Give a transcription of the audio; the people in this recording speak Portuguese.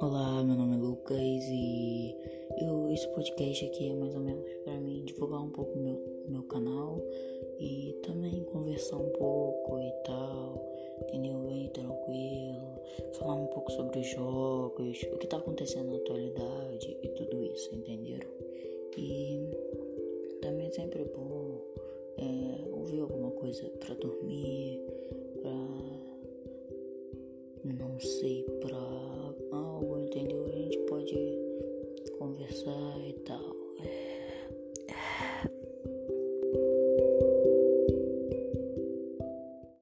Olá, meu nome é Lucas e eu, esse podcast aqui é mais ou menos para mim divulgar um pouco meu, meu canal e também conversar um pouco e tal, entendeu? Bem tranquilo, falar um pouco sobre os jogos, o que tá acontecendo na atualidade e tudo isso, entenderam? E também é sempre bom é, ouvir alguma coisa para dormir, pra não sei, pra Sai tahu.